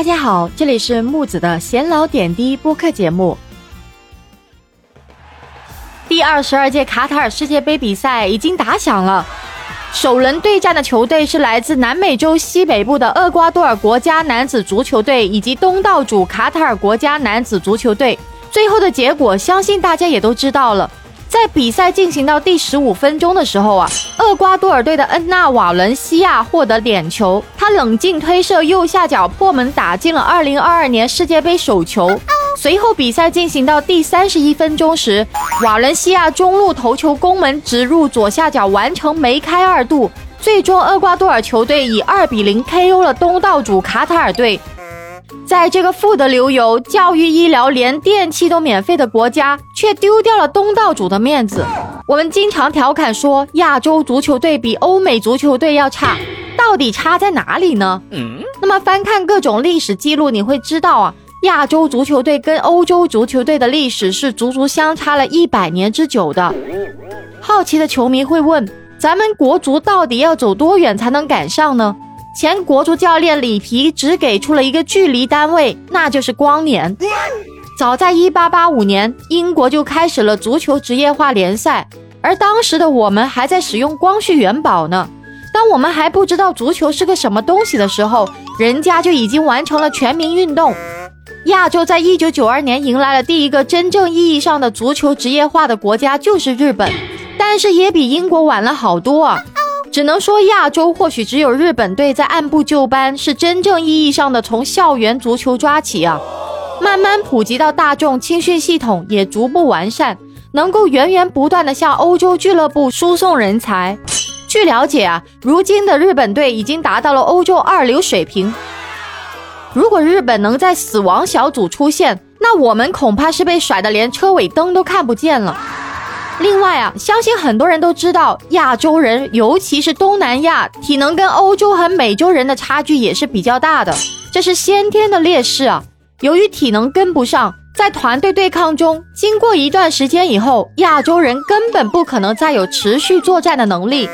大家好，这里是木子的闲聊点滴播客节目。第二十二届卡塔尔世界杯比赛已经打响了，首轮对战的球队是来自南美洲西北部的厄瓜多尔国家男子足球队以及东道主卡塔尔国家男子足球队。最后的结果，相信大家也都知道了。在比赛进行到第十五分钟的时候啊，厄瓜多尔队的恩纳瓦伦西亚获得点球，他冷静推射右下角破门打进了二零二二年世界杯首球。随后比赛进行到第三十一分钟时，瓦伦西亚中路头球攻门直入左下角完成梅开二度，最终厄瓜多尔球队以二比零 KO 了东道主卡塔尔队。在这个富得流油、教育、医疗连电器都免费的国家，却丢掉了东道主的面子。我们经常调侃说，亚洲足球队比欧美足球队要差，到底差在哪里呢？那么翻看各种历史记录，你会知道啊，亚洲足球队跟欧洲足球队的历史是足足相差了一百年之久的。好奇的球迷会问，咱们国足到底要走多远才能赶上呢？前国足教练里皮只给出了一个距离单位，那就是光年。早在1885年，英国就开始了足球职业化联赛，而当时的我们还在使用光绪元宝呢。当我们还不知道足球是个什么东西的时候，人家就已经完成了全民运动。亚洲在1992年迎来了第一个真正意义上的足球职业化的国家，就是日本，但是也比英国晚了好多啊。只能说，亚洲或许只有日本队在按部就班，是真正意义上的从校园足球抓起啊，慢慢普及到大众，青训系统也逐步完善，能够源源不断的向欧洲俱乐部输送人才。据了解啊，如今的日本队已经达到了欧洲二流水平。如果日本能在死亡小组出现，那我们恐怕是被甩的连车尾灯都看不见了。另外啊，相信很多人都知道，亚洲人，尤其是东南亚，体能跟欧洲和美洲人的差距也是比较大的，这是先天的劣势啊。由于体能跟不上，在团队对抗中，经过一段时间以后，亚洲人根本不可能再有持续作战的能力。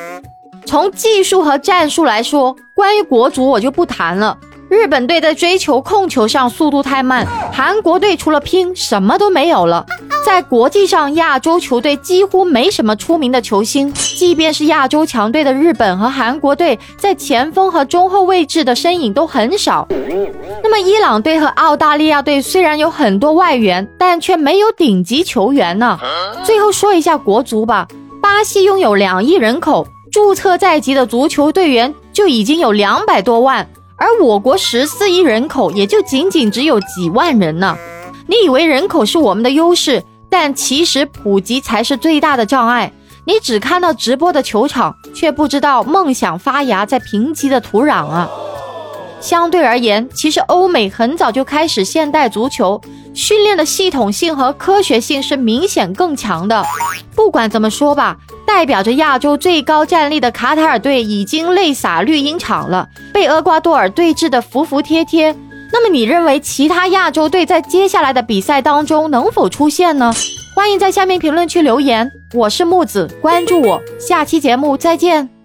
从技术和战术来说，关于国足我就不谈了。日本队在追求控球上速度太慢，韩国队除了拼什么都没有了。在国际上，亚洲球队几乎没什么出名的球星，即便是亚洲强队的日本和韩国队，在前锋和中后位置的身影都很少。那么，伊朗队和澳大利亚队虽然有很多外援，但却没有顶级球员呢。最后说一下国足吧，巴西拥有两亿人口，注册在籍的足球队员就已经有两百多万。而我国十四亿人口，也就仅仅只有几万人呢。你以为人口是我们的优势，但其实普及才是最大的障碍。你只看到直播的球场，却不知道梦想发芽在贫瘠的土壤啊。相对而言，其实欧美很早就开始现代足球，训练的系统性和科学性是明显更强的。不管怎么说吧。代表着亚洲最高战力的卡塔尔队已经泪洒绿茵场了，被厄瓜多尔对峙的服服帖帖。那么，你认为其他亚洲队在接下来的比赛当中能否出现呢？欢迎在下面评论区留言。我是木子，关注我，下期节目再见。